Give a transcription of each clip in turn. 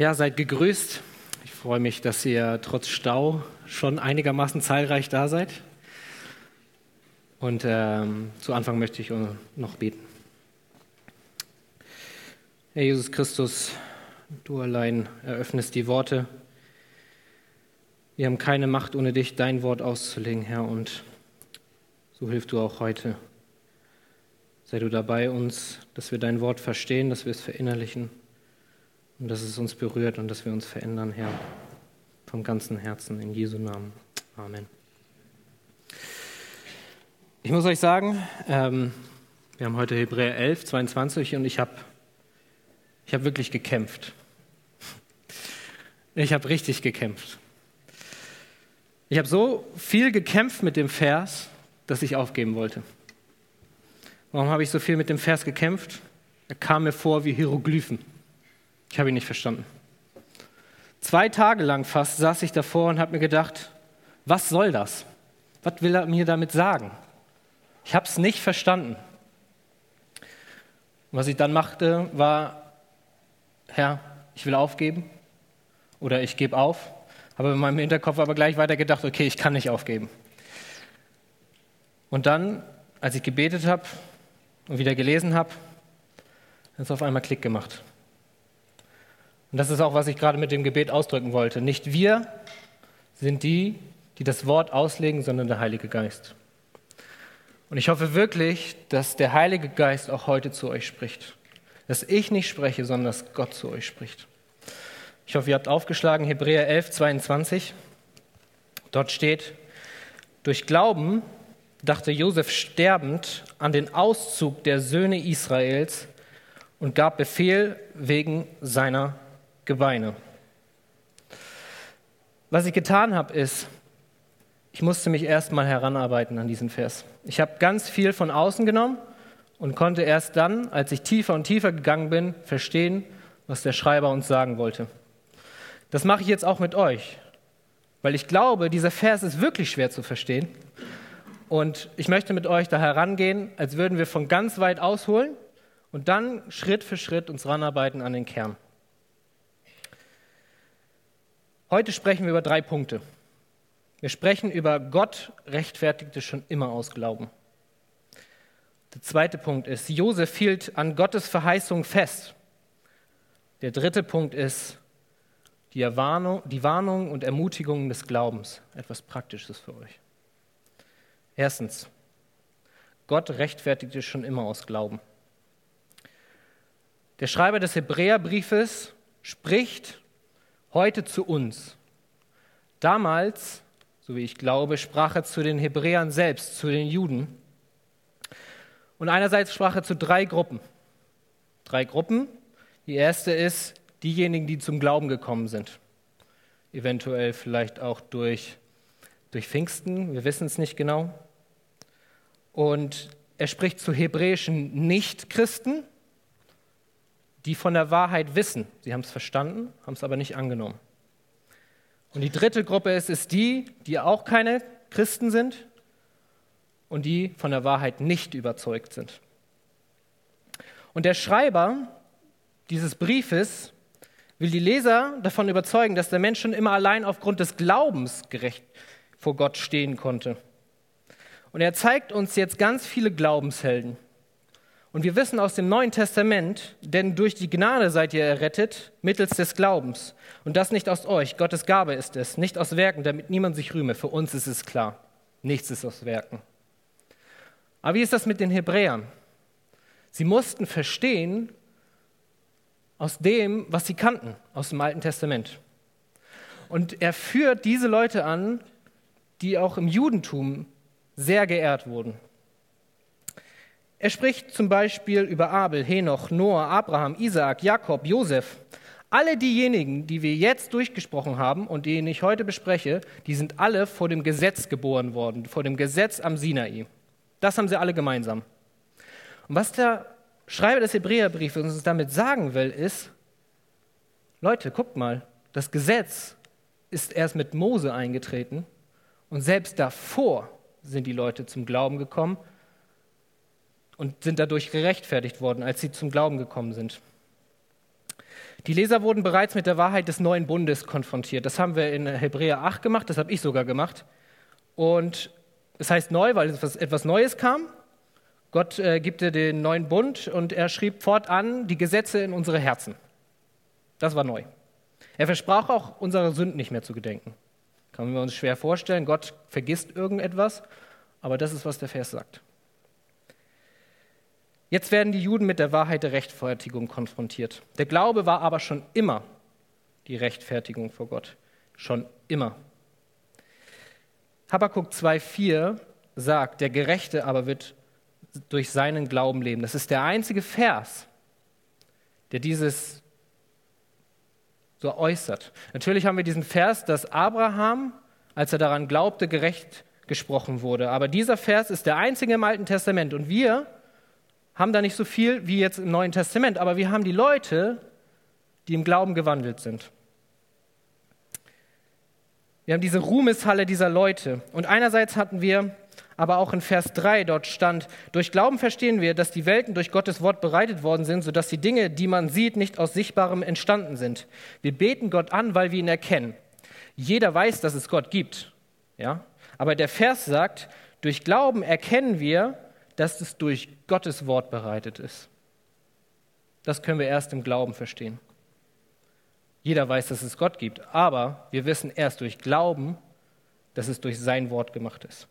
Ja, seid gegrüßt. Ich freue mich, dass ihr trotz Stau schon einigermaßen zahlreich da seid. Und ähm, zu Anfang möchte ich noch beten. Herr Jesus Christus, du allein eröffnest die Worte. Wir haben keine Macht, ohne dich dein Wort auszulegen, Herr, und so hilf du auch heute. Sei du dabei uns, dass wir dein Wort verstehen, dass wir es verinnerlichen und dass es uns berührt und dass wir uns verändern, Herr, vom ganzen Herzen in Jesu Namen. Amen. Ich muss euch sagen, ähm, wir haben heute Hebräer 11, 22 und ich habe ich hab wirklich gekämpft. Ich habe richtig gekämpft. Ich habe so viel gekämpft mit dem Vers, dass ich aufgeben wollte. Warum habe ich so viel mit dem Vers gekämpft? Er kam mir vor wie Hieroglyphen. Ich habe ihn nicht verstanden. Zwei Tage lang fast saß ich davor und habe mir gedacht, was soll das? Was will er mir damit sagen? Ich habe es nicht verstanden. Und was ich dann machte, war, Herr, ich will aufgeben oder ich gebe auf. Habe in meinem Hinterkopf aber gleich weiter gedacht, okay, ich kann nicht aufgeben. Und dann, als ich gebetet habe und wieder gelesen habe, hat es auf einmal Klick gemacht. Und das ist auch, was ich gerade mit dem Gebet ausdrücken wollte. Nicht wir sind die, die das Wort auslegen, sondern der Heilige Geist. Und ich hoffe wirklich, dass der Heilige Geist auch heute zu euch spricht. Dass ich nicht spreche, sondern dass Gott zu euch spricht. Ich hoffe, ihr habt aufgeschlagen Hebräer 11, 22. Dort steht, durch Glauben dachte Josef sterbend an den Auszug der Söhne Israels und gab Befehl wegen seiner Gebeine. Was ich getan habe, ist, ich musste mich erstmal heranarbeiten an diesen Vers. Ich habe ganz viel von außen genommen und konnte erst dann, als ich tiefer und tiefer gegangen bin, verstehen, was der Schreiber uns sagen wollte. Das mache ich jetzt auch mit euch, weil ich glaube, dieser Vers ist wirklich schwer zu verstehen. Und ich möchte mit euch da herangehen, als würden wir von ganz weit ausholen und dann Schritt für Schritt uns ranarbeiten an den Kern. Heute sprechen wir über drei Punkte. Wir sprechen über Gott rechtfertigte schon immer aus Glauben. Der zweite Punkt ist, Josef hielt an Gottes Verheißung fest. Der dritte Punkt ist die, Erwarnung, die Warnung und Ermutigung des Glaubens. Etwas Praktisches für euch. Erstens, Gott rechtfertigte schon immer aus Glauben. Der Schreiber des Hebräerbriefes spricht heute zu uns. Damals, so wie ich glaube, sprach er zu den Hebräern selbst, zu den Juden. Und einerseits sprach er zu drei Gruppen. Drei Gruppen. Die erste ist diejenigen, die zum Glauben gekommen sind. Eventuell vielleicht auch durch, durch Pfingsten, wir wissen es nicht genau. Und er spricht zu hebräischen Nichtchristen, die von der Wahrheit wissen. Sie haben es verstanden, haben es aber nicht angenommen. Und die dritte Gruppe ist, ist die, die auch keine Christen sind und die von der Wahrheit nicht überzeugt sind. Und der Schreiber dieses Briefes will die Leser davon überzeugen, dass der Mensch schon immer allein aufgrund des Glaubens gerecht vor Gott stehen konnte. Und er zeigt uns jetzt ganz viele Glaubenshelden. Und wir wissen aus dem Neuen Testament, denn durch die Gnade seid ihr errettet, mittels des Glaubens. Und das nicht aus euch, Gottes Gabe ist es, nicht aus Werken, damit niemand sich rühme. Für uns ist es klar, nichts ist aus Werken. Aber wie ist das mit den Hebräern? Sie mussten verstehen aus dem, was sie kannten, aus dem Alten Testament. Und er führt diese Leute an, die auch im Judentum sehr geehrt wurden. Er spricht zum Beispiel über Abel, Henoch, Noah, Abraham, Isaak, Jakob, Josef. Alle diejenigen, die wir jetzt durchgesprochen haben und die ich heute bespreche, die sind alle vor dem Gesetz geboren worden, vor dem Gesetz am Sinai. Das haben sie alle gemeinsam. Und was der Schreiber des Hebräerbriefes uns damit sagen will, ist, Leute, guckt mal, das Gesetz ist erst mit Mose eingetreten und selbst davor sind die Leute zum Glauben gekommen und sind dadurch gerechtfertigt worden, als sie zum Glauben gekommen sind. Die Leser wurden bereits mit der Wahrheit des neuen Bundes konfrontiert. Das haben wir in Hebräer 8 gemacht, das habe ich sogar gemacht. Und das heißt neu, weil etwas, etwas Neues kam. Gott äh, gibt dir den neuen Bund und er schrieb fortan die Gesetze in unsere Herzen. Das war neu. Er versprach auch, unsere Sünden nicht mehr zu gedenken. Kann man uns schwer vorstellen, Gott vergisst irgendetwas, aber das ist, was der Vers sagt. Jetzt werden die Juden mit der Wahrheit der Rechtfertigung konfrontiert. Der Glaube war aber schon immer die Rechtfertigung vor Gott. Schon immer. Habakkuk 2,4 sagt, der Gerechte aber wird durch seinen Glauben leben. Das ist der einzige Vers, der dieses so äußert. Natürlich haben wir diesen Vers, dass Abraham, als er daran glaubte, gerecht gesprochen wurde. Aber dieser Vers ist der einzige im Alten Testament. Und wir haben da nicht so viel wie jetzt im Neuen Testament, aber wir haben die Leute, die im Glauben gewandelt sind. Wir haben diese Ruhmeshalle dieser Leute. Und einerseits hatten wir aber auch in Vers 3 dort stand, durch Glauben verstehen wir, dass die Welten durch Gottes Wort bereitet worden sind, sodass die Dinge, die man sieht, nicht aus Sichtbarem entstanden sind. Wir beten Gott an, weil wir ihn erkennen. Jeder weiß, dass es Gott gibt. Ja? Aber der Vers sagt, durch Glauben erkennen wir, dass es durch Gottes Wort bereitet ist. Das können wir erst im Glauben verstehen. Jeder weiß, dass es Gott gibt, aber wir wissen erst durch Glauben, dass es durch sein Wort gemacht ist.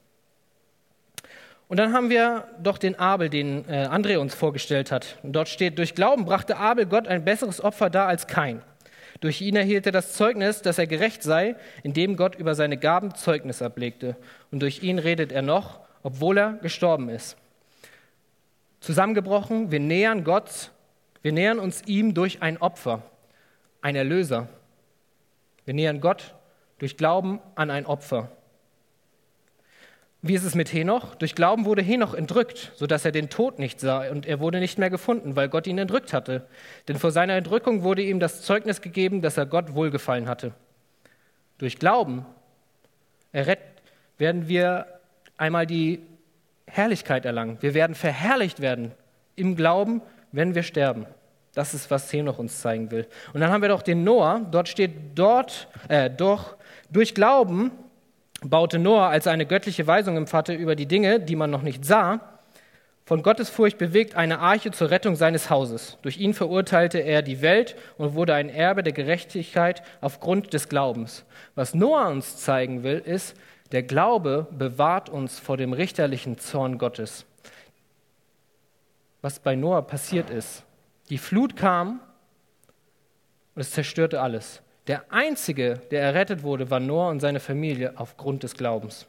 Und dann haben wir doch den Abel, den äh, André uns vorgestellt hat. Und dort steht, durch Glauben brachte Abel Gott ein besseres Opfer dar als kein. Durch ihn erhielt er das Zeugnis, dass er gerecht sei, indem Gott über seine Gaben Zeugnis ablegte. Und durch ihn redet er noch, obwohl er gestorben ist zusammengebrochen, wir nähern Gott, wir nähern uns ihm durch ein Opfer, ein Erlöser. Wir nähern Gott durch Glauben an ein Opfer. Wie ist es mit Henoch? Durch Glauben wurde Henoch entrückt, sodass er den Tod nicht sah und er wurde nicht mehr gefunden, weil Gott ihn entrückt hatte. Denn vor seiner Entrückung wurde ihm das Zeugnis gegeben, dass er Gott wohlgefallen hatte. Durch Glauben werden wir einmal die Herrlichkeit erlangen. Wir werden verherrlicht werden im Glauben, wenn wir sterben. Das ist, was Henoch uns zeigen will. Und dann haben wir doch den Noah. Dort steht dort, äh, doch durch Glauben baute Noah, als er eine göttliche Weisung empfahte über die Dinge, die man noch nicht sah, von Gottes Furcht bewegt, eine Arche zur Rettung seines Hauses. Durch ihn verurteilte er die Welt und wurde ein Erbe der Gerechtigkeit aufgrund des Glaubens. Was Noah uns zeigen will, ist, der Glaube bewahrt uns vor dem richterlichen Zorn Gottes. Was bei Noah passiert ist, die Flut kam und es zerstörte alles. Der einzige, der errettet wurde, war Noah und seine Familie aufgrund des Glaubens.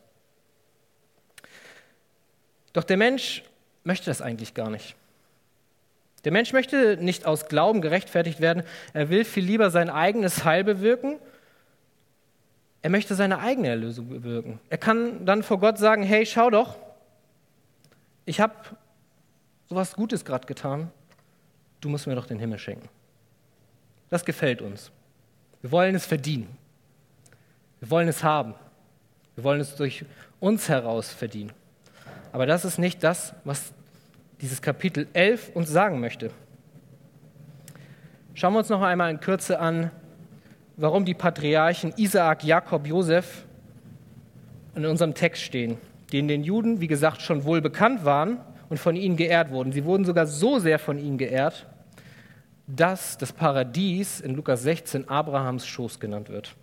Doch der Mensch möchte das eigentlich gar nicht. Der Mensch möchte nicht aus Glauben gerechtfertigt werden, er will viel lieber sein eigenes Heil bewirken er möchte seine eigene Erlösung bewirken. Er kann dann vor Gott sagen, hey, schau doch, ich habe sowas Gutes gerade getan, du musst mir doch den Himmel schenken. Das gefällt uns. Wir wollen es verdienen. Wir wollen es haben. Wir wollen es durch uns heraus verdienen. Aber das ist nicht das, was dieses Kapitel 11 uns sagen möchte. Schauen wir uns noch einmal in Kürze an, warum die Patriarchen Isaak, Jakob, Josef in unserem Text stehen, in den Juden, wie gesagt, schon wohl bekannt waren und von ihnen geehrt wurden. Sie wurden sogar so sehr von ihnen geehrt, dass das Paradies in Lukas 16 Abrahams Schoß genannt wird.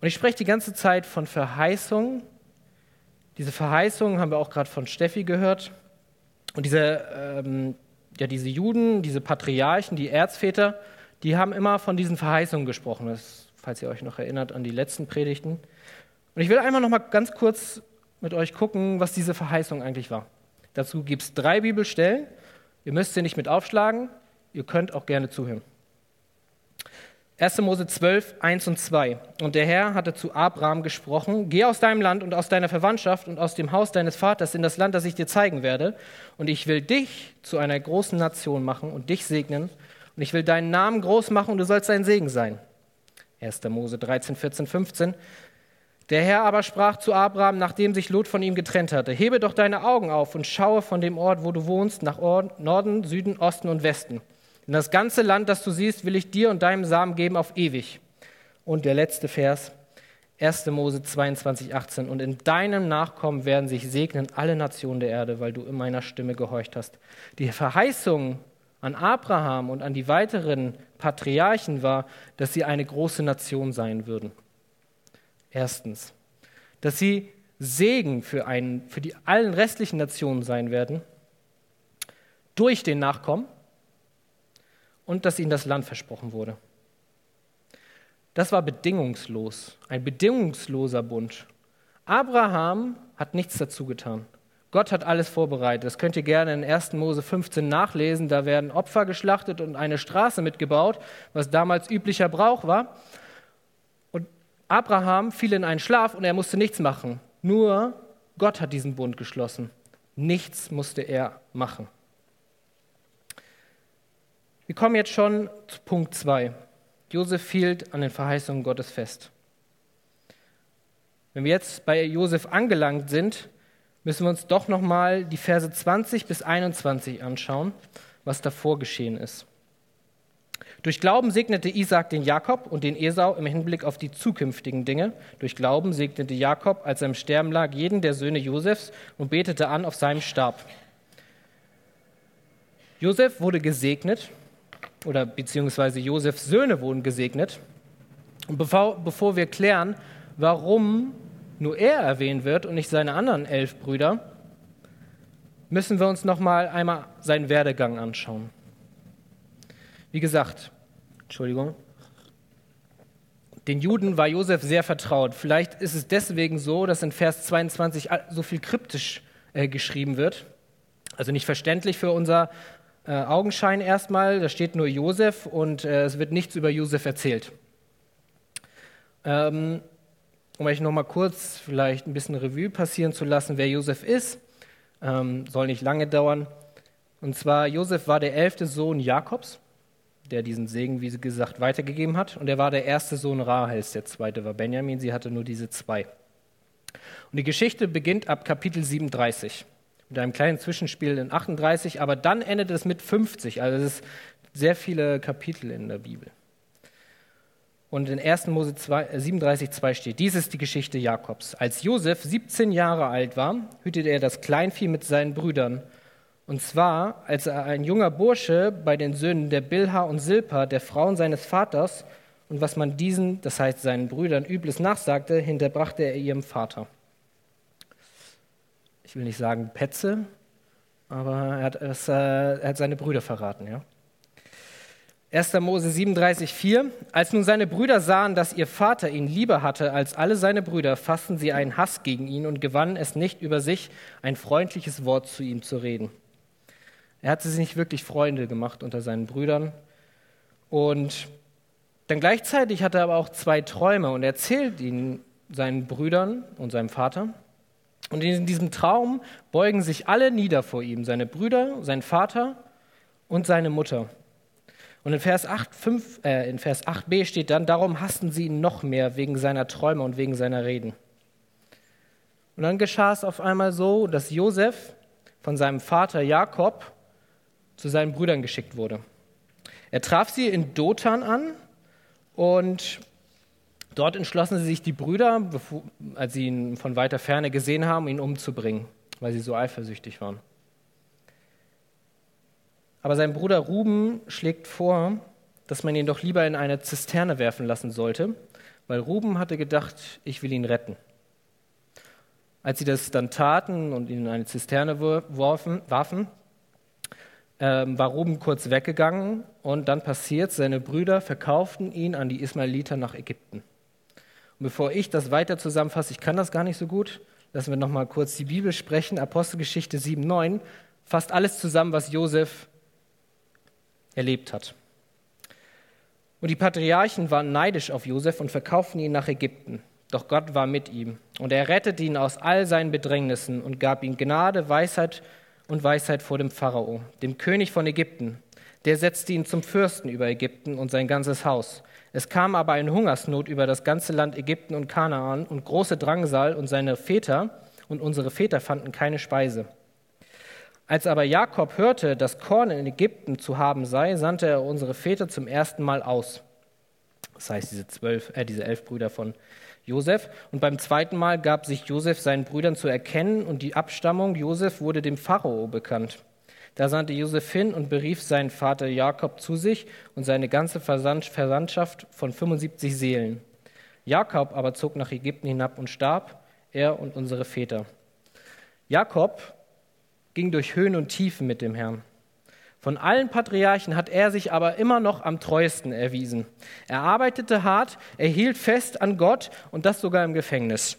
Und ich spreche die ganze Zeit von Verheißungen. Diese Verheißungen haben wir auch gerade von Steffi gehört. Und diese, ähm, ja, diese Juden, diese Patriarchen, die Erzväter, die haben immer von diesen Verheißungen gesprochen, das, falls ihr euch noch erinnert an die letzten Predigten. Und ich will einmal noch mal ganz kurz mit euch gucken, was diese Verheißung eigentlich war. Dazu gibt es drei Bibelstellen. Ihr müsst sie nicht mit aufschlagen, ihr könnt auch gerne zuhören. 1. Mose 12, 1 und 2. Und der Herr hatte zu Abraham gesprochen: Geh aus deinem Land und aus deiner Verwandtschaft und aus dem Haus deines Vaters in das Land, das ich dir zeigen werde. Und ich will dich zu einer großen Nation machen und dich segnen und ich will deinen Namen groß machen und du sollst ein Segen sein. 1. Mose 13, 14, 15. Der Herr aber sprach zu Abraham, nachdem sich Lot von ihm getrennt hatte: Hebe doch deine Augen auf und schaue von dem Ort, wo du wohnst, nach Norden, Süden, Osten und Westen. Denn das ganze Land, das du siehst, will ich dir und deinem Samen geben auf ewig. Und der letzte Vers, 1. Mose 22, 18. Und in deinem Nachkommen werden sich segnen alle Nationen der Erde, weil du in meiner Stimme gehorcht hast. Die Verheißung an Abraham und an die weiteren Patriarchen war, dass sie eine große Nation sein würden. Erstens, dass sie Segen für, einen, für die allen restlichen Nationen sein werden, durch den Nachkommen und dass ihnen das Land versprochen wurde. Das war bedingungslos, ein bedingungsloser Bund. Abraham hat nichts dazu getan. Gott hat alles vorbereitet. Das könnt ihr gerne in 1. Mose 15 nachlesen. Da werden Opfer geschlachtet und eine Straße mitgebaut, was damals üblicher Brauch war. Und Abraham fiel in einen Schlaf und er musste nichts machen. Nur Gott hat diesen Bund geschlossen. Nichts musste er machen. Wir kommen jetzt schon zu Punkt 2. Josef hielt an den Verheißungen Gottes fest. Wenn wir jetzt bei Josef angelangt sind, müssen wir uns doch nochmal die Verse 20 bis 21 anschauen, was davor geschehen ist. Durch Glauben segnete Isaac den Jakob und den Esau im Hinblick auf die zukünftigen Dinge. Durch Glauben segnete Jakob, als er im Sterben lag, jeden der Söhne Josefs und betete an auf seinem Stab. Josef wurde gesegnet oder beziehungsweise Josefs Söhne wurden gesegnet. Und bevor, bevor wir klären, warum nur er erwähnt wird und nicht seine anderen elf Brüder, müssen wir uns noch mal einmal seinen Werdegang anschauen. Wie gesagt, Entschuldigung, den Juden war Josef sehr vertraut. Vielleicht ist es deswegen so, dass in Vers 22 so viel kryptisch äh, geschrieben wird. Also nicht verständlich für unser äh, Augenschein erstmal, da steht nur Josef und äh, es wird nichts über Josef erzählt. Ähm, um euch nochmal kurz vielleicht ein bisschen Revue passieren zu lassen, wer Josef ist, ähm, soll nicht lange dauern. Und zwar, Josef war der elfte Sohn Jakobs, der diesen Segen, wie gesagt, weitergegeben hat. Und er war der erste Sohn Rahels, der zweite war Benjamin, sie hatte nur diese zwei. Und die Geschichte beginnt ab Kapitel 37 mit einem kleinen Zwischenspiel in 38, aber dann endet es mit 50. Also es ist sehr viele Kapitel in der Bibel. Und in 1. Mose 37, 2 steht, dies ist die Geschichte Jakobs. Als Josef 17 Jahre alt war, hütete er das Kleinvieh mit seinen Brüdern. Und zwar, als er ein junger Bursche bei den Söhnen der Bilha und Silpa, der Frauen seines Vaters, und was man diesen, das heißt seinen Brüdern, Übles nachsagte, hinterbrachte er ihrem Vater ich will nicht sagen Petze, aber er hat, es, äh, er hat seine Brüder verraten. Ja? 1. Mose 37,4 Als nun seine Brüder sahen, dass ihr Vater ihn lieber hatte als alle seine Brüder, fassten sie einen Hass gegen ihn und gewannen es nicht über sich, ein freundliches Wort zu ihm zu reden. Er hatte sich nicht wirklich Freunde gemacht unter seinen Brüdern. Und dann gleichzeitig hatte er aber auch zwei Träume und erzählt ihnen seinen Brüdern und seinem Vater. Und in diesem Traum beugen sich alle nieder vor ihm, seine Brüder, sein Vater und seine Mutter. Und in Vers, 8, 5, äh, in Vers 8b steht dann, darum hassten sie ihn noch mehr wegen seiner Träume und wegen seiner Reden. Und dann geschah es auf einmal so, dass Josef von seinem Vater Jakob zu seinen Brüdern geschickt wurde. Er traf sie in Dothan an und Dort entschlossen sie sich die Brüder, als sie ihn von weiter Ferne gesehen haben, ihn umzubringen, weil sie so eifersüchtig waren. Aber sein Bruder Ruben schlägt vor, dass man ihn doch lieber in eine Zisterne werfen lassen sollte, weil Ruben hatte gedacht, ich will ihn retten. Als sie das dann taten und ihn in eine Zisterne warfen, warfen, ähm, war Ruben kurz weggegangen und dann passiert, seine Brüder verkauften ihn an die Ismaeliter nach Ägypten. Und bevor ich das weiter zusammenfasse, ich kann das gar nicht so gut, lassen wir noch mal kurz die Bibel sprechen. Apostelgeschichte 7, 9 fasst alles zusammen, was Josef erlebt hat. Und die Patriarchen waren neidisch auf Josef und verkauften ihn nach Ägypten. Doch Gott war mit ihm und er rettete ihn aus all seinen Bedrängnissen und gab ihm Gnade, Weisheit und Weisheit vor dem Pharao, dem König von Ägypten. Der setzte ihn zum Fürsten über Ägypten und sein ganzes Haus. Es kam aber eine Hungersnot über das ganze Land Ägypten und Kanaan und große Drangsal und seine Väter und unsere Väter fanden keine Speise. Als aber Jakob hörte, dass Korn in Ägypten zu haben sei, sandte er unsere Väter zum ersten Mal aus. Das heißt, diese, zwölf, äh, diese elf Brüder von Josef. Und beim zweiten Mal gab sich Josef seinen Brüdern zu erkennen und die Abstammung Josef wurde dem Pharao bekannt. Da sandte Josef hin und berief seinen Vater Jakob zu sich und seine ganze Verwandtschaft von 75 Seelen. Jakob aber zog nach Ägypten hinab und starb, er und unsere Väter. Jakob ging durch Höhen und Tiefen mit dem Herrn. Von allen Patriarchen hat er sich aber immer noch am treuesten erwiesen. Er arbeitete hart, er hielt fest an Gott und das sogar im Gefängnis.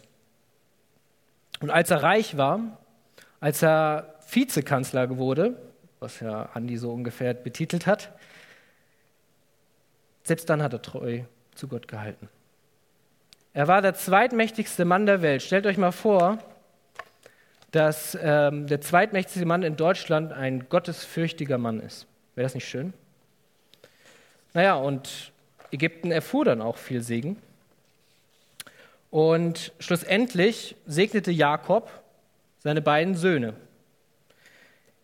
Und als er reich war, als er Vizekanzler wurde, was ja Andi so ungefähr betitelt hat, selbst dann hat er treu zu Gott gehalten. Er war der zweitmächtigste Mann der Welt. Stellt euch mal vor, dass ähm, der zweitmächtigste Mann in Deutschland ein gottesfürchtiger Mann ist. Wäre das nicht schön? Naja, und Ägypten erfuhr dann auch viel Segen. Und schlussendlich segnete Jakob seine beiden Söhne.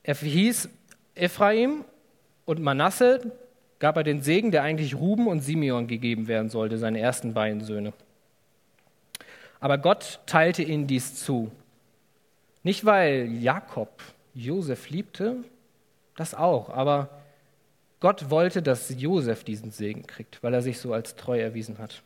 Er hieß Ephraim und Manasse, gab er den Segen, der eigentlich Ruben und Simeon gegeben werden sollte, seine ersten beiden Söhne. Aber Gott teilte ihnen dies zu. Nicht, weil Jakob Josef liebte, das auch, aber Gott wollte, dass Josef diesen Segen kriegt, weil er sich so als treu erwiesen hat.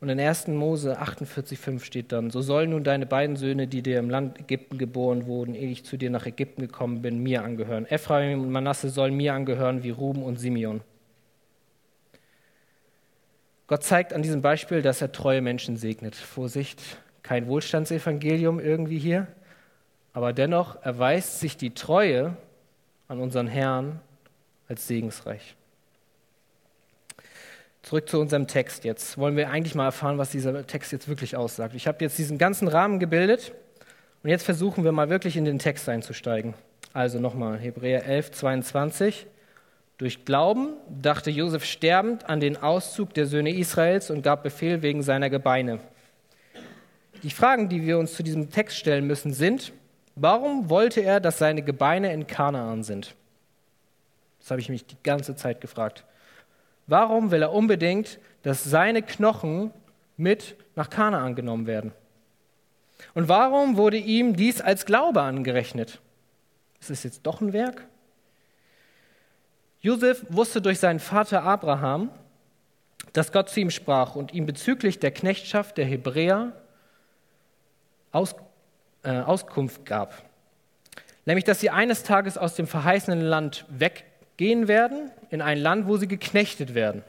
Und in 1. Mose 48,5 steht dann: So sollen nun deine beiden Söhne, die dir im Land Ägypten geboren wurden, ehe ich zu dir nach Ägypten gekommen bin, mir angehören. Ephraim und Manasse sollen mir angehören wie Ruben und Simeon. Gott zeigt an diesem Beispiel, dass er treue Menschen segnet. Vorsicht, kein Wohlstandsevangelium irgendwie hier, aber dennoch erweist sich die Treue an unseren Herrn als segensreich. Zurück zu unserem Text jetzt. Wollen wir eigentlich mal erfahren, was dieser Text jetzt wirklich aussagt. Ich habe jetzt diesen ganzen Rahmen gebildet und jetzt versuchen wir mal wirklich in den Text einzusteigen. Also nochmal Hebräer 11, 22. Durch Glauben dachte Josef sterbend an den Auszug der Söhne Israels und gab Befehl wegen seiner Gebeine. Die Fragen, die wir uns zu diesem Text stellen müssen, sind, warum wollte er, dass seine Gebeine in Kanaan sind? Das habe ich mich die ganze Zeit gefragt. Warum will er unbedingt, dass seine Knochen mit nach Kanaan genommen werden? Und warum wurde ihm dies als Glaube angerechnet? Ist es jetzt doch ein Werk? Josef wusste durch seinen Vater Abraham, dass Gott zu ihm sprach und ihm bezüglich der Knechtschaft der Hebräer Aus, äh, Auskunft gab. Nämlich, dass sie eines Tages aus dem verheißenen Land weggehen werden, in ein Land, wo sie geknechtet werden.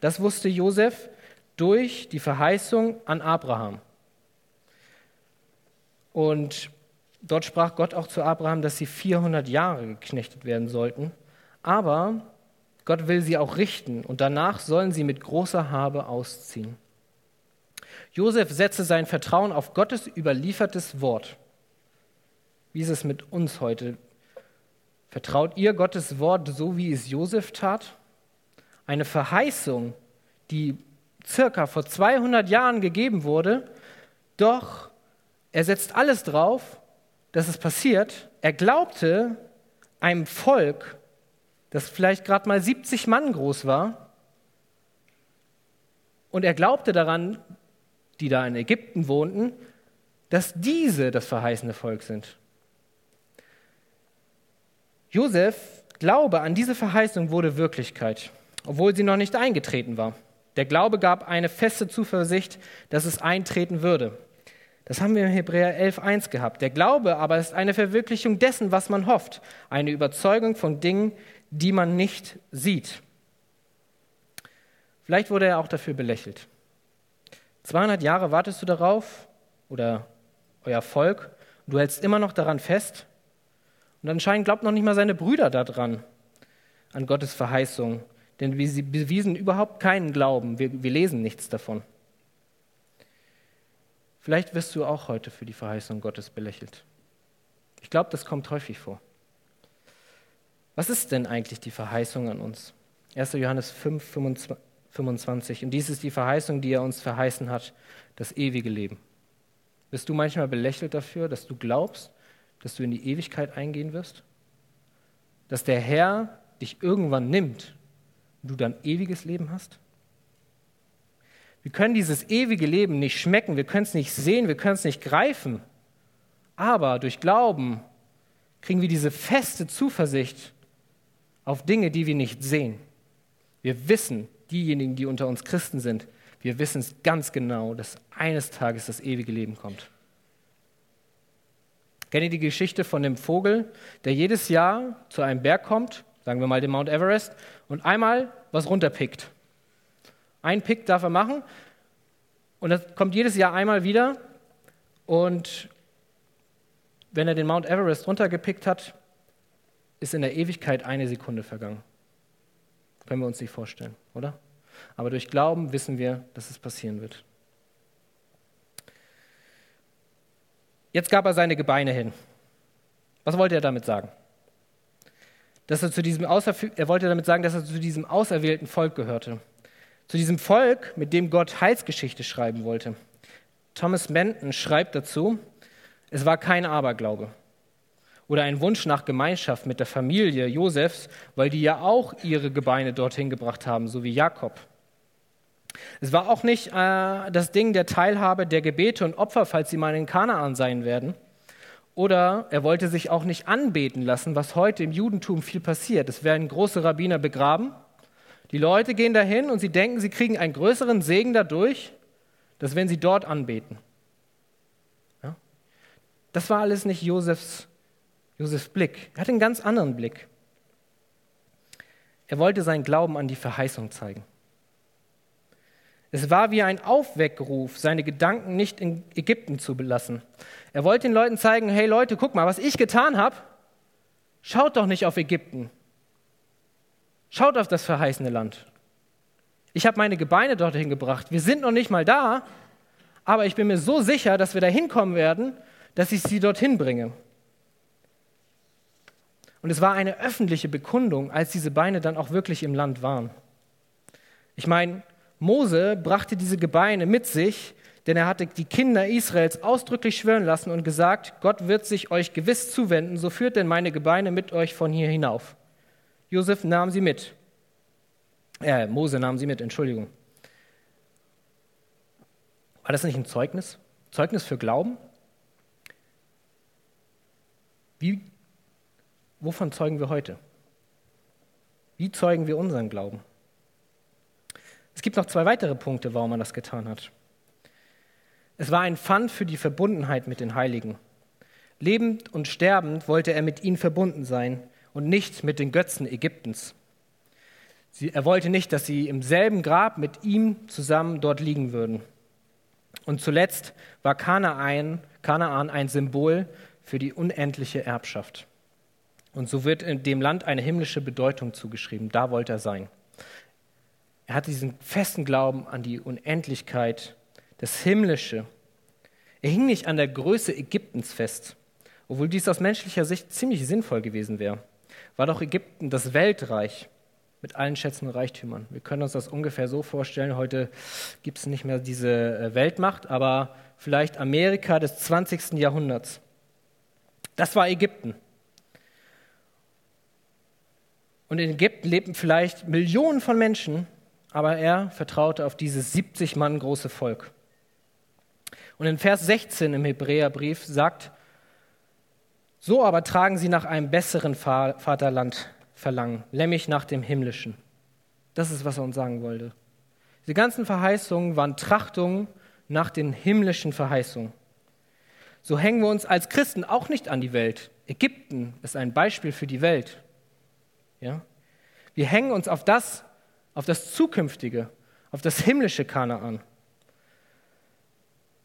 Das wusste Josef durch die Verheißung an Abraham. Und dort sprach Gott auch zu Abraham, dass sie 400 Jahre geknechtet werden sollten aber Gott will sie auch richten und danach sollen sie mit großer Habe ausziehen. Josef setzte sein Vertrauen auf Gottes überliefertes Wort. Wie ist es mit uns heute? Vertraut ihr Gottes Wort so, wie es Josef tat? Eine Verheißung, die circa vor 200 Jahren gegeben wurde, doch er setzt alles drauf, dass es passiert. Er glaubte einem Volk, das vielleicht gerade mal 70 Mann groß war. Und er glaubte daran, die da in Ägypten wohnten, dass diese das verheißene Volk sind. Josef Glaube an diese Verheißung wurde Wirklichkeit, obwohl sie noch nicht eingetreten war. Der Glaube gab eine feste Zuversicht, dass es eintreten würde. Das haben wir in Hebräer 11.1 gehabt. Der Glaube aber ist eine Verwirklichung dessen, was man hofft, eine Überzeugung von Dingen, die man nicht sieht. Vielleicht wurde er auch dafür belächelt. 200 Jahre wartest du darauf oder euer Volk und du hältst immer noch daran fest. Und anscheinend glaubt noch nicht mal seine Brüder daran, an Gottes Verheißung. Denn sie bewiesen überhaupt keinen Glauben. Wir, wir lesen nichts davon. Vielleicht wirst du auch heute für die Verheißung Gottes belächelt. Ich glaube, das kommt häufig vor. Was ist denn eigentlich die Verheißung an uns? 1. Johannes 5, 25. Und dies ist die Verheißung, die er uns verheißen hat, das ewige Leben. Bist du manchmal belächelt dafür, dass du glaubst, dass du in die Ewigkeit eingehen wirst? Dass der Herr dich irgendwann nimmt und du dann ewiges Leben hast? Wir können dieses ewige Leben nicht schmecken, wir können es nicht sehen, wir können es nicht greifen. Aber durch Glauben kriegen wir diese feste Zuversicht auf Dinge, die wir nicht sehen. Wir wissen, diejenigen, die unter uns Christen sind, wir wissen es ganz genau, dass eines Tages das ewige Leben kommt. Kennt ihr die Geschichte von dem Vogel, der jedes Jahr zu einem Berg kommt, sagen wir mal den Mount Everest, und einmal was runterpickt? Ein Pick darf er machen und das kommt jedes Jahr einmal wieder. Und wenn er den Mount Everest runtergepickt hat, ist in der Ewigkeit eine Sekunde vergangen. Können wir uns nicht vorstellen, oder? Aber durch Glauben wissen wir, dass es passieren wird. Jetzt gab er seine Gebeine hin. Was wollte er damit sagen? Dass er, zu diesem er wollte damit sagen, dass er zu diesem auserwählten Volk gehörte zu diesem Volk, mit dem Gott Heilsgeschichte schreiben wollte. Thomas Benton schreibt dazu, es war kein Aberglaube oder ein Wunsch nach Gemeinschaft mit der Familie Josefs, weil die ja auch ihre Gebeine dorthin gebracht haben, so wie Jakob. Es war auch nicht äh, das Ding der Teilhabe der Gebete und Opfer, falls sie mal in Kanaan sein werden. Oder er wollte sich auch nicht anbeten lassen, was heute im Judentum viel passiert. Es werden große Rabbiner begraben die Leute gehen dahin und sie denken, sie kriegen einen größeren Segen dadurch, dass wenn sie dort anbeten. Ja? Das war alles nicht Josefs, Josefs Blick. Er hatte einen ganz anderen Blick. Er wollte seinen Glauben an die Verheißung zeigen. Es war wie ein Aufweckruf, seine Gedanken nicht in Ägypten zu belassen. Er wollte den Leuten zeigen, hey Leute, guck mal, was ich getan habe. Schaut doch nicht auf Ägypten. Schaut auf das verheißene Land. Ich habe meine Gebeine dorthin gebracht. Wir sind noch nicht mal da, aber ich bin mir so sicher, dass wir da hinkommen werden, dass ich sie dorthin bringe. Und es war eine öffentliche Bekundung, als diese Beine dann auch wirklich im Land waren. Ich meine, Mose brachte diese Gebeine mit sich, denn er hatte die Kinder Israels ausdrücklich schwören lassen und gesagt, Gott wird sich euch gewiss zuwenden, so führt denn meine Gebeine mit euch von hier hinauf. Josef nahm sie mit. Äh, Mose nahm sie mit, Entschuldigung. War das nicht ein Zeugnis? Zeugnis für Glauben? Wie, wovon zeugen wir heute? Wie zeugen wir unseren Glauben? Es gibt noch zwei weitere Punkte, warum man das getan hat. Es war ein Pfand für die Verbundenheit mit den Heiligen. Lebend und sterbend wollte er mit ihnen verbunden sein und nicht mit den Götzen Ägyptens. Sie, er wollte nicht, dass sie im selben Grab mit ihm zusammen dort liegen würden. Und zuletzt war Kanaan, Kanaan ein Symbol für die unendliche Erbschaft. Und so wird dem Land eine himmlische Bedeutung zugeschrieben. Da wollte er sein. Er hatte diesen festen Glauben an die Unendlichkeit, das Himmlische. Er hing nicht an der Größe Ägyptens fest, obwohl dies aus menschlicher Sicht ziemlich sinnvoll gewesen wäre war doch Ägypten das Weltreich mit allen Schätzen und Reichtümern. Wir können uns das ungefähr so vorstellen. Heute gibt es nicht mehr diese äh, Weltmacht, aber vielleicht Amerika des 20. Jahrhunderts. Das war Ägypten. Und in Ägypten lebten vielleicht Millionen von Menschen, aber er vertraute auf dieses 70 Mann große Volk. Und in Vers 16 im Hebräerbrief sagt so aber tragen sie nach einem besseren Vaterland verlangen, nämlich nach dem himmlischen. Das ist, was er uns sagen wollte. Die ganzen Verheißungen waren Trachtungen nach den himmlischen Verheißungen. So hängen wir uns als Christen auch nicht an die Welt. Ägypten ist ein Beispiel für die Welt. Ja? Wir hängen uns auf das, auf das Zukünftige, auf das himmlische Kanaan.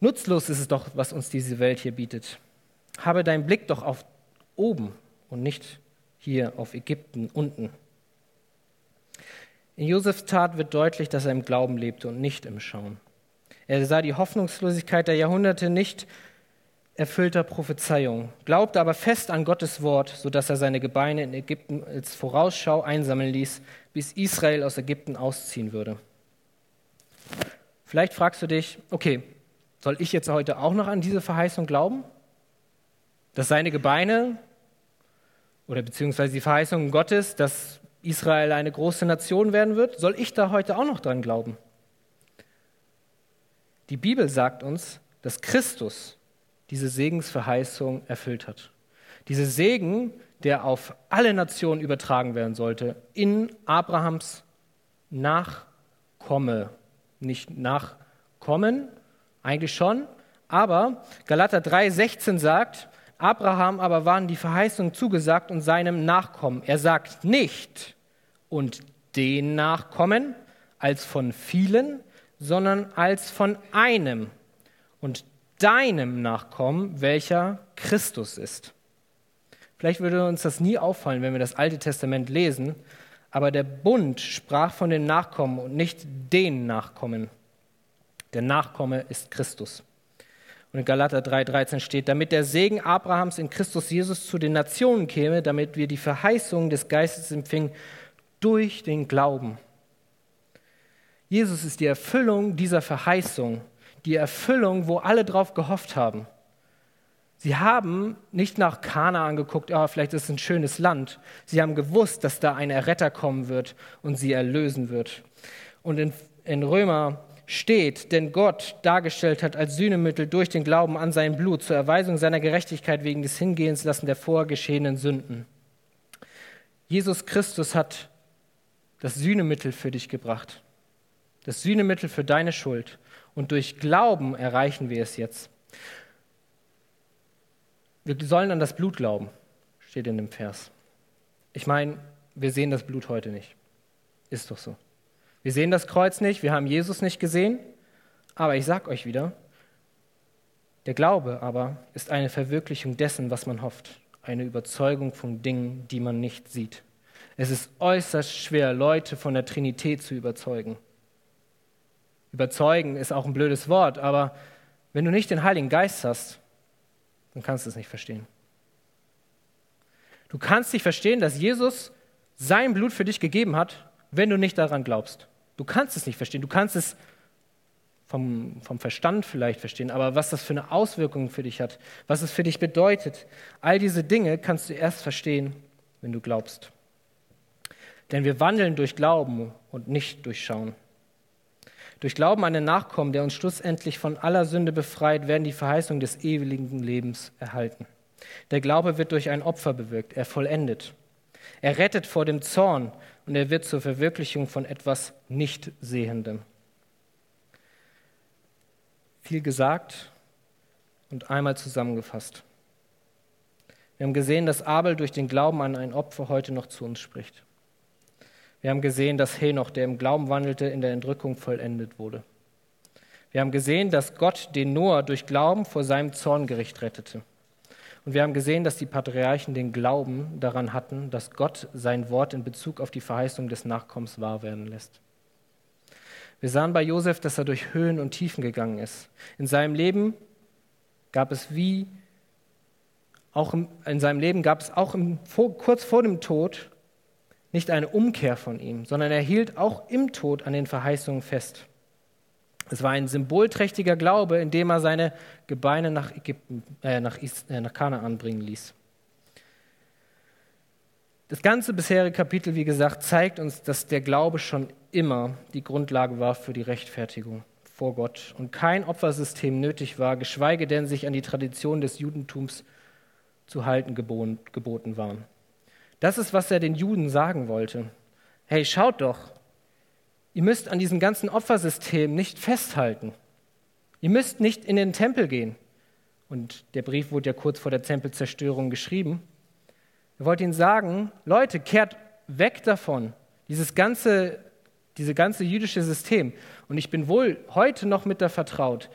Nutzlos ist es doch, was uns diese Welt hier bietet habe deinen Blick doch auf oben und nicht hier auf Ägypten unten. In Josefs Tat wird deutlich, dass er im Glauben lebte und nicht im Schauen. Er sah die Hoffnungslosigkeit der Jahrhunderte nicht erfüllter Prophezeiung, glaubte aber fest an Gottes Wort, sodass er seine Gebeine in Ägypten als Vorausschau einsammeln ließ, bis Israel aus Ägypten ausziehen würde. Vielleicht fragst du dich, okay, soll ich jetzt heute auch noch an diese Verheißung glauben? dass seine Gebeine oder beziehungsweise die Verheißung Gottes, dass Israel eine große Nation werden wird, soll ich da heute auch noch dran glauben? Die Bibel sagt uns, dass Christus diese Segensverheißung erfüllt hat. Diese Segen, der auf alle Nationen übertragen werden sollte, in Abrahams Nachkomme. Nicht Nachkommen, eigentlich schon, aber Galater 3,16 sagt, Abraham aber waren die Verheißungen zugesagt und seinem Nachkommen. Er sagt nicht und den Nachkommen als von vielen, sondern als von einem und deinem Nachkommen, welcher Christus ist. Vielleicht würde uns das nie auffallen, wenn wir das Alte Testament lesen, aber der Bund sprach von den Nachkommen und nicht den Nachkommen. Der Nachkomme ist Christus. Und in Galater 3,13 steht, damit der Segen Abrahams in Christus Jesus zu den Nationen käme, damit wir die Verheißung des Geistes empfingen durch den Glauben. Jesus ist die Erfüllung dieser Verheißung, die Erfüllung, wo alle drauf gehofft haben. Sie haben nicht nach Kana angeguckt, oh, vielleicht ist es ein schönes Land. Sie haben gewusst, dass da ein Erretter kommen wird und sie erlösen wird. Und in, in Römer steht, denn Gott dargestellt hat als Sühnemittel durch den Glauben an sein Blut zur Erweisung seiner Gerechtigkeit wegen des Hingehenslassen der vorgeschehenen Sünden. Jesus Christus hat das Sühnemittel für dich gebracht das Sühnemittel für deine Schuld. Und durch Glauben erreichen wir es jetzt. Wir sollen an das Blut glauben, steht in dem Vers. Ich meine, wir sehen das Blut heute nicht. Ist doch so. Wir sehen das Kreuz nicht, wir haben Jesus nicht gesehen, aber ich sage euch wieder, der Glaube aber ist eine Verwirklichung dessen, was man hofft, eine Überzeugung von Dingen, die man nicht sieht. Es ist äußerst schwer, Leute von der Trinität zu überzeugen. Überzeugen ist auch ein blödes Wort, aber wenn du nicht den Heiligen Geist hast, dann kannst du es nicht verstehen. Du kannst nicht verstehen, dass Jesus sein Blut für dich gegeben hat, wenn du nicht daran glaubst. Du kannst es nicht verstehen. Du kannst es vom, vom Verstand vielleicht verstehen, aber was das für eine Auswirkung für dich hat, was es für dich bedeutet, all diese Dinge kannst du erst verstehen, wenn du glaubst. Denn wir wandeln durch Glauben und nicht durch Schauen. Durch Glauben an den Nachkommen, der uns schlussendlich von aller Sünde befreit, werden die Verheißungen des ewigen Lebens erhalten. Der Glaube wird durch ein Opfer bewirkt, er vollendet. Er rettet vor dem Zorn und er wird zur Verwirklichung von etwas Nicht-Sehendem. Viel gesagt und einmal zusammengefasst. Wir haben gesehen, dass Abel durch den Glauben an ein Opfer heute noch zu uns spricht. Wir haben gesehen, dass Henoch, der im Glauben wandelte, in der Entrückung vollendet wurde. Wir haben gesehen, dass Gott den Noah durch Glauben vor seinem Zorngericht rettete. Und wir haben gesehen, dass die Patriarchen den Glauben daran hatten, dass Gott sein Wort in Bezug auf die Verheißung des Nachkommens wahr werden lässt. Wir sahen bei Josef, dass er durch Höhen und Tiefen gegangen ist. In seinem Leben gab es wie auch im, in seinem Leben gab es auch im, vor, kurz vor dem Tod nicht eine Umkehr von ihm, sondern er hielt auch im Tod an den Verheißungen fest. Es war ein symbolträchtiger Glaube, indem er seine Gebeine nach, Ägypten, äh, nach, äh, nach Kanaan bringen ließ. Das ganze bisherige Kapitel, wie gesagt, zeigt uns, dass der Glaube schon immer die Grundlage war für die Rechtfertigung vor Gott und kein Opfersystem nötig war, geschweige denn sich an die Tradition des Judentums zu halten geboten waren. Das ist, was er den Juden sagen wollte. Hey, schaut doch, ihr müsst an diesem ganzen Opfersystem nicht festhalten. Ihr müsst nicht in den Tempel gehen. Und der Brief wurde ja kurz vor der Tempelzerstörung geschrieben. Er wollte ihnen sagen, Leute, kehrt weg davon, dieses ganze, diese ganze jüdische System. Und ich bin wohl heute noch mit da vertraut.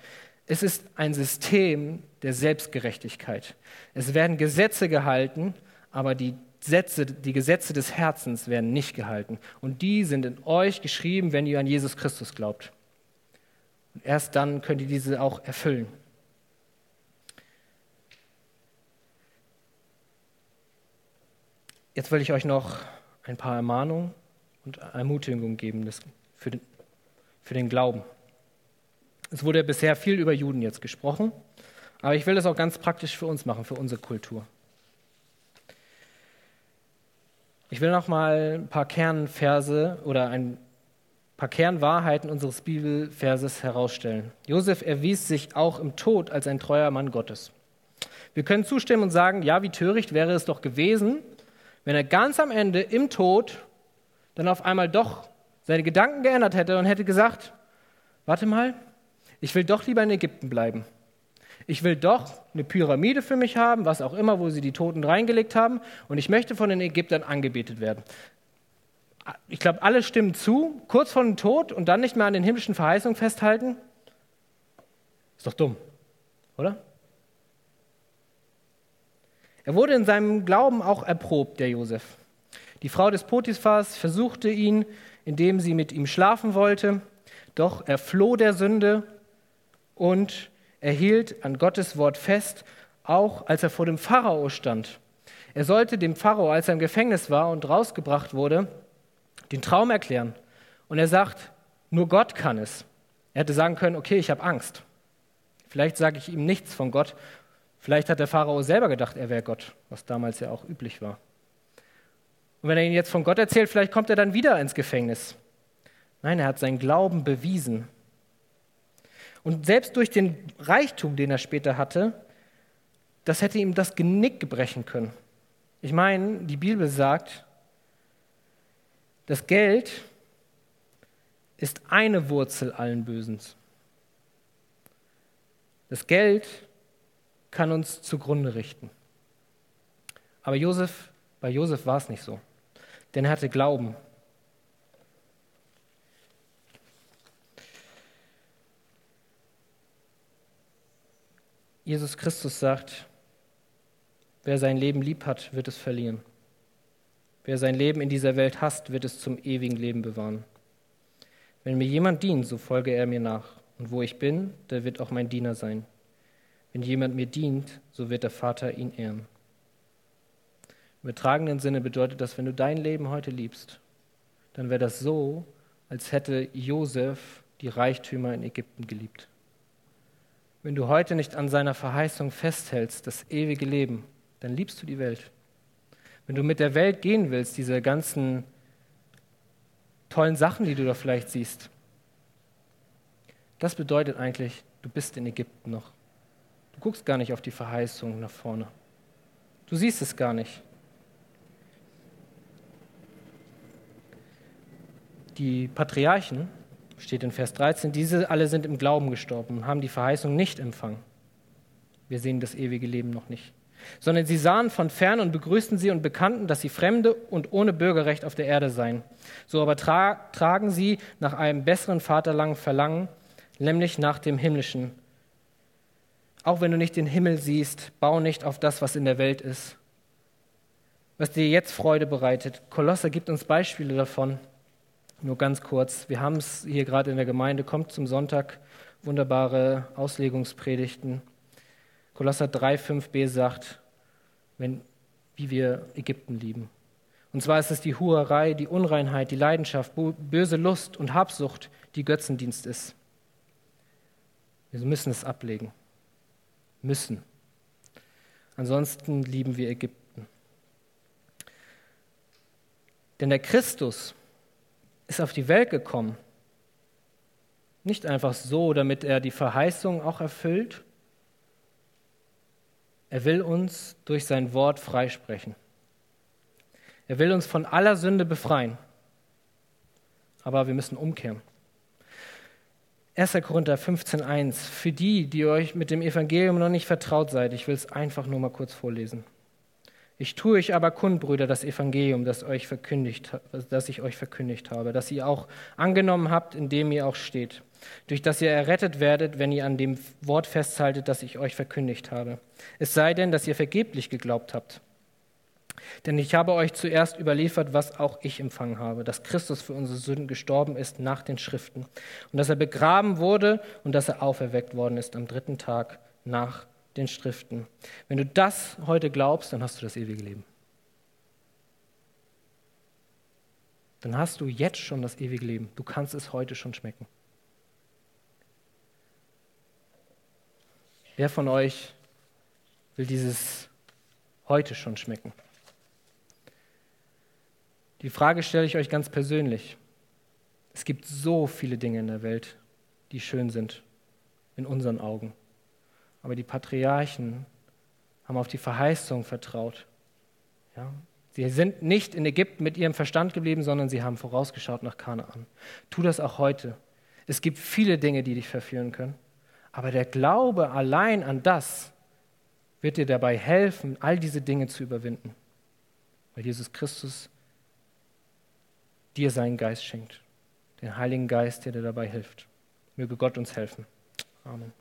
Es ist ein System der Selbstgerechtigkeit. Es werden Gesetze gehalten, aber die Sätze, die Gesetze des Herzens werden nicht gehalten. Und die sind in euch geschrieben, wenn ihr an Jesus Christus glaubt. Und erst dann könnt ihr diese auch erfüllen. Jetzt will ich euch noch ein paar Ermahnungen und Ermutigungen geben für den, für den Glauben. Es wurde bisher viel über Juden jetzt gesprochen, Aber ich will das auch ganz praktisch für uns machen, für unsere Kultur. Ich will noch mal ein paar Kernverse oder ein paar Kernwahrheiten unseres Bibelverses herausstellen. Josef erwies sich auch im Tod als ein treuer Mann Gottes. Wir können zustimmen und sagen, ja, wie töricht wäre es doch gewesen, wenn er ganz am Ende im Tod dann auf einmal doch seine Gedanken geändert hätte und hätte gesagt, warte mal, ich will doch lieber in Ägypten bleiben. Ich will doch eine Pyramide für mich haben, was auch immer, wo sie die Toten reingelegt haben, und ich möchte von den Ägyptern angebetet werden. Ich glaube, alle stimmen zu, kurz vor dem Tod und dann nicht mehr an den himmlischen Verheißungen festhalten. Ist doch dumm, oder? Er wurde in seinem Glauben auch erprobt, der Josef. Die Frau des Potiphas versuchte ihn, indem sie mit ihm schlafen wollte, doch er floh der Sünde und er hielt an Gottes Wort fest, auch als er vor dem Pharao stand. Er sollte dem Pharao, als er im Gefängnis war und rausgebracht wurde, den Traum erklären. Und er sagt, nur Gott kann es. Er hätte sagen können, okay, ich habe Angst. Vielleicht sage ich ihm nichts von Gott. Vielleicht hat der Pharao selber gedacht, er wäre Gott, was damals ja auch üblich war. Und wenn er ihn jetzt von Gott erzählt, vielleicht kommt er dann wieder ins Gefängnis. Nein, er hat seinen Glauben bewiesen. Und selbst durch den Reichtum, den er später hatte, das hätte ihm das Genick brechen können. Ich meine, die Bibel sagt, das Geld ist eine Wurzel allen Bösens. Das Geld kann uns zugrunde richten. Aber Josef, bei Josef war es nicht so, denn er hatte Glauben. Jesus Christus sagt, wer sein Leben lieb hat, wird es verlieren. Wer sein Leben in dieser Welt hasst, wird es zum ewigen Leben bewahren. Wenn mir jemand dient, so folge er mir nach. Und wo ich bin, da wird auch mein Diener sein. Wenn jemand mir dient, so wird der Vater ihn ehren. Im übertragenen Sinne bedeutet das, wenn du dein Leben heute liebst, dann wäre das so, als hätte Josef die Reichtümer in Ägypten geliebt. Wenn du heute nicht an seiner Verheißung festhältst, das ewige Leben, dann liebst du die Welt. Wenn du mit der Welt gehen willst, diese ganzen tollen Sachen, die du da vielleicht siehst, das bedeutet eigentlich, du bist in Ägypten noch. Du guckst gar nicht auf die Verheißung nach vorne. Du siehst es gar nicht. Die Patriarchen, steht in Vers 13, diese alle sind im Glauben gestorben und haben die Verheißung nicht empfangen. Wir sehen das ewige Leben noch nicht. Sondern sie sahen von fern und begrüßten sie und bekannten, dass sie Fremde und ohne Bürgerrecht auf der Erde seien. So aber tra tragen sie nach einem besseren Vaterlang Verlangen, nämlich nach dem himmlischen. Auch wenn du nicht den Himmel siehst, bau nicht auf das, was in der Welt ist, was dir jetzt Freude bereitet. Kolosser gibt uns Beispiele davon. Nur ganz kurz, wir haben es hier gerade in der Gemeinde, kommt zum Sonntag, wunderbare Auslegungspredigten. Kolosser 3, 5b sagt, wenn, wie wir Ägypten lieben. Und zwar ist es die Huerei, die Unreinheit, die Leidenschaft, böse Lust und Habsucht, die Götzendienst ist. Wir müssen es ablegen. Müssen. Ansonsten lieben wir Ägypten. Denn der Christus, ist auf die Welt gekommen. Nicht einfach so, damit er die Verheißung auch erfüllt. Er will uns durch sein Wort freisprechen. Er will uns von aller Sünde befreien. Aber wir müssen umkehren. 1. Korinther 15.1. Für die, die euch mit dem Evangelium noch nicht vertraut seid, ich will es einfach nur mal kurz vorlesen. Ich tue euch aber kund, Brüder, das Evangelium, das, euch verkündigt, das ich euch verkündigt habe, das ihr auch angenommen habt, in dem ihr auch steht, durch das ihr errettet werdet, wenn ihr an dem Wort festhaltet, das ich euch verkündigt habe. Es sei denn, dass ihr vergeblich geglaubt habt. Denn ich habe euch zuerst überliefert, was auch ich empfangen habe, dass Christus für unsere Sünden gestorben ist nach den Schriften und dass er begraben wurde und dass er auferweckt worden ist am dritten Tag nach den Schriften. Wenn du das heute glaubst, dann hast du das ewige Leben. Dann hast du jetzt schon das ewige Leben. Du kannst es heute schon schmecken. Wer von euch will dieses heute schon schmecken? Die Frage stelle ich euch ganz persönlich. Es gibt so viele Dinge in der Welt, die schön sind in unseren Augen. Aber die Patriarchen haben auf die Verheißung vertraut. Ja? Sie sind nicht in Ägypten mit ihrem Verstand geblieben, sondern sie haben vorausgeschaut nach Kanaan. Tu das auch heute. Es gibt viele Dinge, die dich verführen können. Aber der Glaube allein an das wird dir dabei helfen, all diese Dinge zu überwinden. Weil Jesus Christus dir seinen Geist schenkt. Den Heiligen Geist, der dir dabei hilft. Möge Gott uns helfen. Amen.